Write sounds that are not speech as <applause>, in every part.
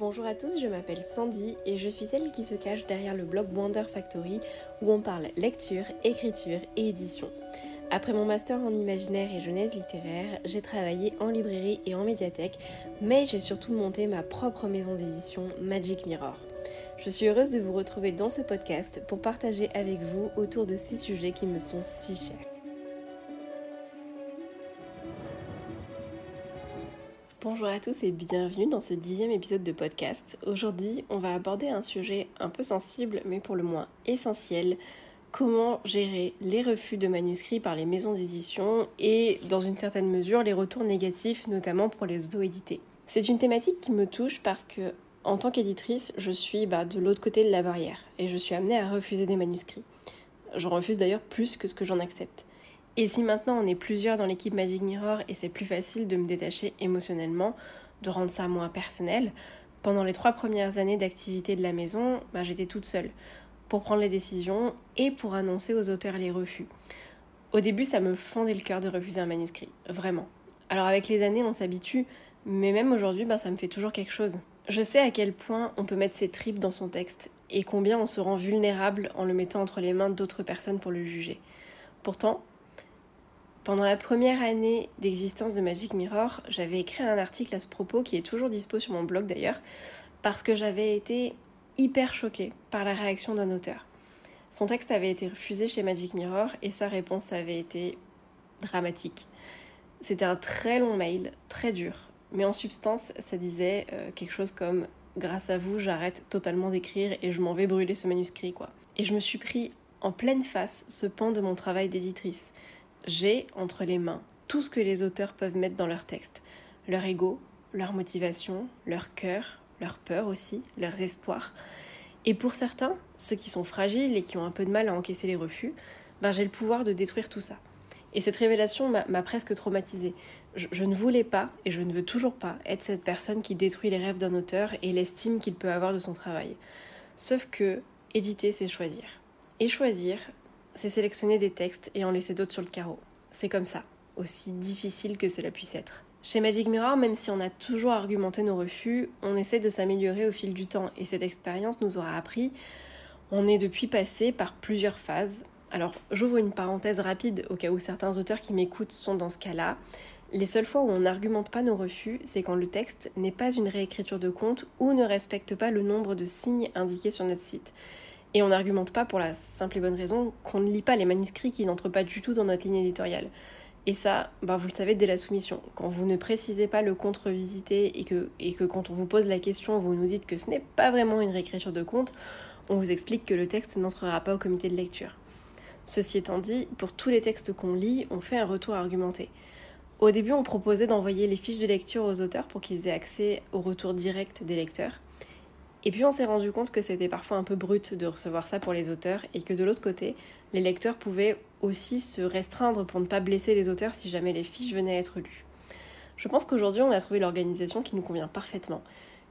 Bonjour à tous, je m'appelle Sandy et je suis celle qui se cache derrière le blog Wonder Factory où on parle lecture, écriture et édition. Après mon master en imaginaire et genèse littéraire, j'ai travaillé en librairie et en médiathèque, mais j'ai surtout monté ma propre maison d'édition Magic Mirror. Je suis heureuse de vous retrouver dans ce podcast pour partager avec vous autour de ces sujets qui me sont si chers. Bonjour à tous et bienvenue dans ce dixième épisode de podcast. Aujourd'hui, on va aborder un sujet un peu sensible, mais pour le moins essentiel. Comment gérer les refus de manuscrits par les maisons d'édition et, dans une certaine mesure, les retours négatifs, notamment pour les auto-édités. C'est une thématique qui me touche parce que, en tant qu'éditrice, je suis bah, de l'autre côté de la barrière et je suis amenée à refuser des manuscrits. J'en refuse d'ailleurs plus que ce que j'en accepte. Et si maintenant on est plusieurs dans l'équipe Magic Mirror et c'est plus facile de me détacher émotionnellement, de rendre ça moins personnel, pendant les trois premières années d'activité de la maison, bah, j'étais toute seule pour prendre les décisions et pour annoncer aux auteurs les refus. Au début, ça me fondait le cœur de refuser un manuscrit, vraiment. Alors avec les années, on s'habitue, mais même aujourd'hui, bah, ça me fait toujours quelque chose. Je sais à quel point on peut mettre ses tripes dans son texte et combien on se rend vulnérable en le mettant entre les mains d'autres personnes pour le juger. Pourtant, pendant la première année d'existence de Magic Mirror, j'avais écrit un article à ce propos qui est toujours dispo sur mon blog d'ailleurs, parce que j'avais été hyper choquée par la réaction d'un auteur. Son texte avait été refusé chez Magic Mirror et sa réponse avait été dramatique. C'était un très long mail, très dur, mais en substance, ça disait euh, quelque chose comme Grâce à vous, j'arrête totalement d'écrire et je m'en vais brûler ce manuscrit, quoi. Et je me suis pris en pleine face ce pan de mon travail d'éditrice j'ai entre les mains tout ce que les auteurs peuvent mettre dans leur texte. Leur ego, leur motivation, leur cœur, leur peur aussi, leurs espoirs. Et pour certains, ceux qui sont fragiles et qui ont un peu de mal à encaisser les refus, ben j'ai le pouvoir de détruire tout ça. Et cette révélation m'a presque traumatisée. Je, je, ne voulais pas, et je ne veux toujours pas, être cette personne qui détruit les rêves d'un auteur et l'estime qu'il peut avoir de son travail. Sauf que éditer, c'est choisir. Et choisir, c'est sélectionner des textes et en laisser d'autres sur le carreau. C'est comme ça, aussi difficile que cela puisse être. Chez Magic Mirror, même si on a toujours argumenté nos refus, on essaie de s'améliorer au fil du temps et cette expérience nous aura appris. On est depuis passé par plusieurs phases. Alors, j'ouvre une parenthèse rapide au cas où certains auteurs qui m'écoutent sont dans ce cas-là. Les seules fois où on n'argumente pas nos refus, c'est quand le texte n'est pas une réécriture de compte ou ne respecte pas le nombre de signes indiqués sur notre site. Et on n'argumente pas pour la simple et bonne raison qu'on ne lit pas les manuscrits qui n'entrent pas du tout dans notre ligne éditoriale. Et ça, bah, vous le savez dès la soumission. Quand vous ne précisez pas le compte revisité et que, et que quand on vous pose la question, vous nous dites que ce n'est pas vraiment une réécriture de compte, on vous explique que le texte n'entrera pas au comité de lecture. Ceci étant dit, pour tous les textes qu'on lit, on fait un retour argumenté. Au début, on proposait d'envoyer les fiches de lecture aux auteurs pour qu'ils aient accès au retour direct des lecteurs. Et puis on s'est rendu compte que c'était parfois un peu brut de recevoir ça pour les auteurs et que de l'autre côté, les lecteurs pouvaient aussi se restreindre pour ne pas blesser les auteurs si jamais les fiches venaient à être lues. Je pense qu'aujourd'hui on a trouvé l'organisation qui nous convient parfaitement.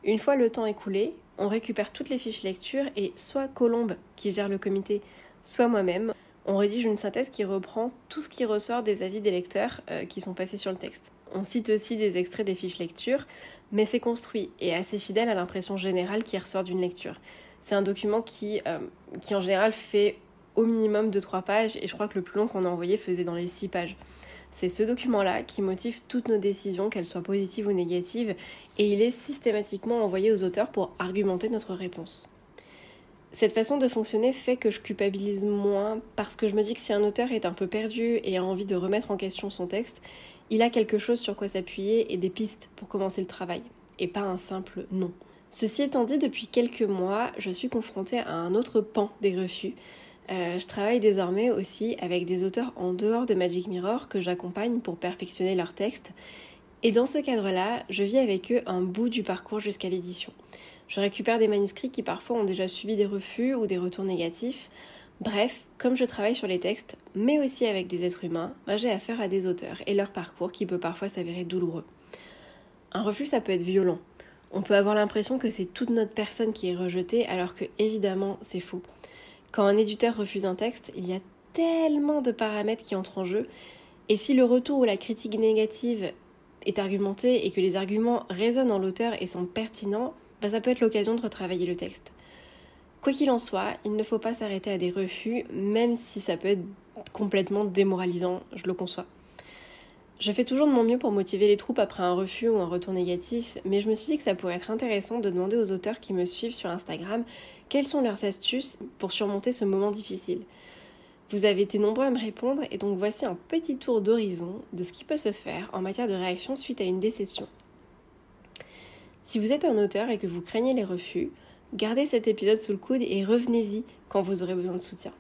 Une fois le temps écoulé, on récupère toutes les fiches lecture et soit Colombe qui gère le comité, soit moi-même, on rédige une synthèse qui reprend tout ce qui ressort des avis des lecteurs euh, qui sont passés sur le texte. On cite aussi des extraits des fiches lecture, mais c'est construit et assez fidèle à l'impression générale qui ressort d'une lecture. C'est un document qui, euh, en général fait au minimum 2-3 pages et je crois que le plus long qu'on a envoyé faisait dans les 6 pages. C'est ce document-là qui motive toutes nos décisions, qu'elles soient positives ou négatives, et il est systématiquement envoyé aux auteurs pour argumenter notre réponse. Cette façon de fonctionner fait que je culpabilise moins parce que je me dis que si un auteur est un peu perdu et a envie de remettre en question son texte, il a quelque chose sur quoi s'appuyer et des pistes pour commencer le travail, et pas un simple non. Ceci étant dit, depuis quelques mois, je suis confrontée à un autre pan des refus. Euh, je travaille désormais aussi avec des auteurs en dehors de Magic Mirror que j'accompagne pour perfectionner leur texte. Et dans ce cadre-là, je vis avec eux un bout du parcours jusqu'à l'édition. Je récupère des manuscrits qui parfois ont déjà subi des refus ou des retours négatifs. Bref, comme je travaille sur les textes, mais aussi avec des êtres humains, j'ai affaire à des auteurs et leur parcours qui peut parfois s'avérer douloureux. Un refus, ça peut être violent. On peut avoir l'impression que c'est toute notre personne qui est rejetée, alors que évidemment c'est faux. Quand un éditeur refuse un texte, il y a tellement de paramètres qui entrent en jeu, et si le retour ou la critique négative est argumentée et que les arguments résonnent en l'auteur et sont pertinents, bah, ça peut être l'occasion de retravailler le texte. Quoi qu'il en soit, il ne faut pas s'arrêter à des refus, même si ça peut être complètement démoralisant, je le conçois. Je fais toujours de mon mieux pour motiver les troupes après un refus ou un retour négatif, mais je me suis dit que ça pourrait être intéressant de demander aux auteurs qui me suivent sur Instagram quelles sont leurs astuces pour surmonter ce moment difficile. Vous avez été nombreux à me répondre et donc voici un petit tour d'horizon de ce qui peut se faire en matière de réaction suite à une déception. Si vous êtes un auteur et que vous craignez les refus, gardez cet épisode sous le coude et revenez-y quand vous aurez besoin de soutien.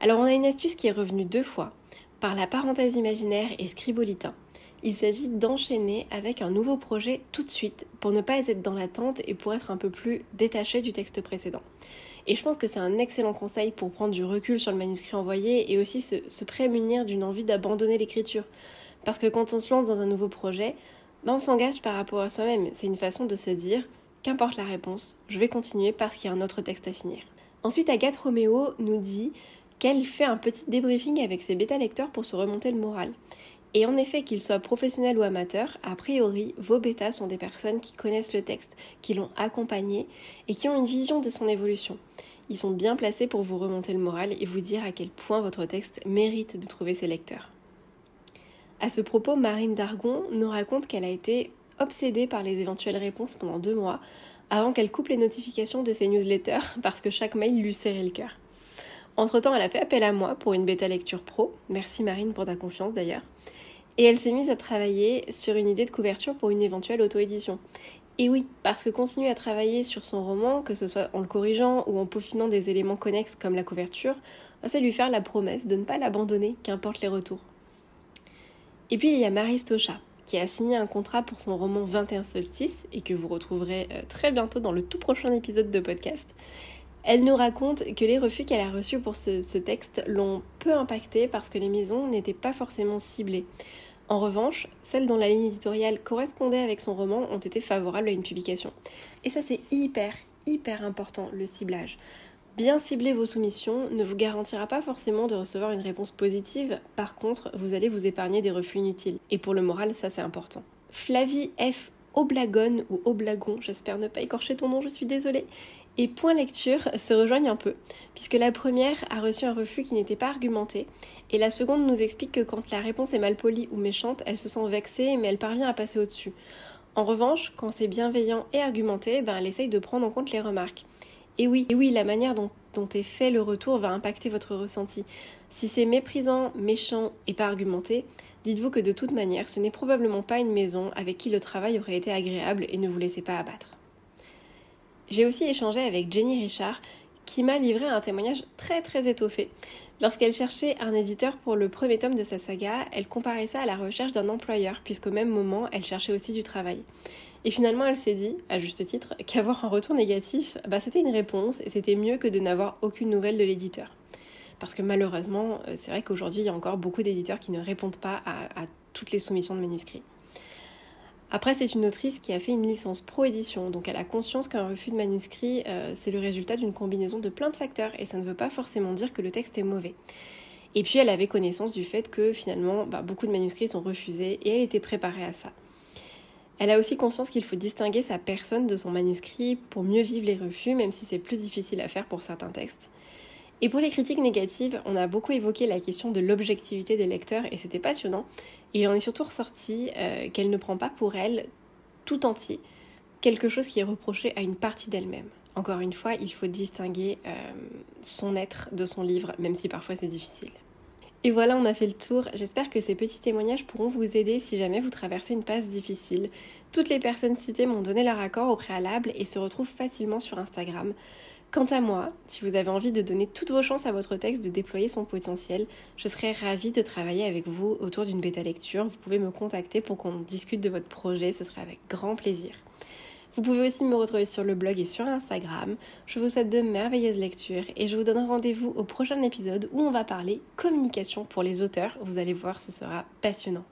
Alors on a une astuce qui est revenue deux fois, par la parenthèse imaginaire et scribolitain. Il s'agit d'enchaîner avec un nouveau projet tout de suite pour ne pas être dans l'attente et pour être un peu plus détaché du texte précédent. Et je pense que c'est un excellent conseil pour prendre du recul sur le manuscrit envoyé et aussi se, prémunir d'une envie d'abandonner l'écriture. Parce que quand on se lance dans un nouveau projet, ben on s'engage par rapport à soi-même. C'est une façon de se dire, qu'importe la réponse, je vais continuer parce qu'il y a un autre texte à finir. Ensuite, Agathe Roméo nous dit qu'elle fait un petit débriefing avec ses bêta-lecteurs pour se remonter le moral. Et en effet, qu'ils soient professionnels ou amateurs, a priori, vos bêtas sont des personnes qui connaissent le texte, qui l'ont accompagné et qui ont une vision de son évolution. Ils sont bien placés pour vous remonter le moral et vous dire à quel point votre texte mérite de trouver ses lecteurs. À ce propos, Marine Dargon nous raconte qu'elle a été obsédée par les éventuelles réponses pendant deux mois avant qu'elle coupe les notifications de ses newsletters <laughs> parce que chaque mail lui serrait le cœur. Entre-temps, elle a fait appel à moi pour une bêta lecture pro. Merci Marine pour ta confiance d'ailleurs. Et elle s'est mise à travailler sur une idée de couverture pour une éventuelle auto-édition. Et oui, parce que continuer à travailler sur son roman, que ce soit en le corrigeant ou en peaufinant des éléments connexes comme la couverture, c'est lui faire la promesse de ne pas l'abandonner, qu'importe les retours. Et puis il y a Marie Stocha, qui a signé un contrat pour son roman 21 solstices et que vous retrouverez euh, très bientôt dans le tout prochain épisode de podcast. Elle nous raconte que les refus qu'elle a reçus pour ce, texte l'ont peu impacté parce que les maisons n'étaient pas forcément ciblées. En revanche, celles dont la ligne éditoriale correspondait avec son roman ont été favorables à une publication. Et ça c'est hyper, hyper important, le ciblage. Bien cibler vos soumissions ne vous garantira pas forcément de recevoir une réponse positive, par contre, vous allez vous épargner des refus inutiles. Et pour le moral, ça c'est important. Flavie F. Oblagon ou Oblagon, j'espère ne pas écorcher ton nom, je suis désolée, et point lecture se rejoignent un peu, puisque la première a reçu un refus qui n'était pas argumenté, et la seconde nous explique que quand la réponse est mal polie ou méchante, elle se sent vexée, mais elle parvient à passer au-dessus. En revanche, quand c'est bienveillant et argumenté, ben elle essaye de prendre en compte les remarques. Et oui, et oui, la manière dont, dont est fait le retour va impacter votre ressenti. Si c'est méprisant, méchant et pas argumenté, dites-vous que de toute manière, ce n'est probablement pas une maison avec qui le travail aurait été agréable et ne vous laissez pas abattre. J'ai aussi échangé avec Jenny Richard qui m'a livré un témoignage très très étoffé. Lorsqu'elle cherchait un éditeur pour le premier tome de sa saga, elle comparait ça à la recherche d'un employeur, puisqu'au même moment, elle cherchait aussi du travail. Et finalement, elle s'est dit, à juste titre, qu'avoir un retour négatif, bah, c'était une réponse et c'était mieux que de n'avoir aucune nouvelle de l'éditeur. Parce que malheureusement, euh, c'est vrai qu'aujourd'hui, il y a encore beaucoup d'éditeurs qui ne répondent pas à, toutes les soumissions de manuscrits. Après, c'est une autrice qui a fait une licence pro-édition, donc elle a conscience qu'un refus de manuscrit, euh, c'est le résultat d'une combinaison de plein de facteurs, et ça ne veut pas forcément dire que le texte est mauvais. Et puis elle avait connaissance du fait que finalement, bah, beaucoup de manuscrits sont refusés, et elle était préparée à ça. Elle a aussi conscience qu'il faut distinguer sa personne de son manuscrit pour mieux vivre les refus, même si c'est plus difficile à faire pour certains textes. Et pour les critiques négatives, on a beaucoup évoqué la question de l'objectivité des lecteurs et c'était passionnant. il en est surtout ressorti euh, qu'elle ne prend pas pour elle tout entier quelque chose qui est reproché à une partie d'elle-même. Encore une fois, il faut distinguer euh, son être de son livre, même si parfois c'est difficile. Et voilà, on a fait le tour. J'espère que ces petits témoignages pourront vous aider si jamais vous traversez une passe difficile. Toutes les personnes citées m'ont donné leur accord au préalable et se retrouvent facilement sur Instagram. Quant à moi, si vous avez envie de donner toutes vos chances à votre texte de déployer son potentiel, je serais ravie de travailler avec vous autour d'une bêta lecture. Vous pouvez me contacter pour qu'on discute de votre projet, ce serait avec grand plaisir. Vous pouvez aussi me retrouver sur le blog et sur Instagram. Je vous souhaite de merveilleuses lectures et je vous donne rendez-vous au prochain épisode où on va parler communication pour les auteurs. Vous allez voir, ce sera passionnant.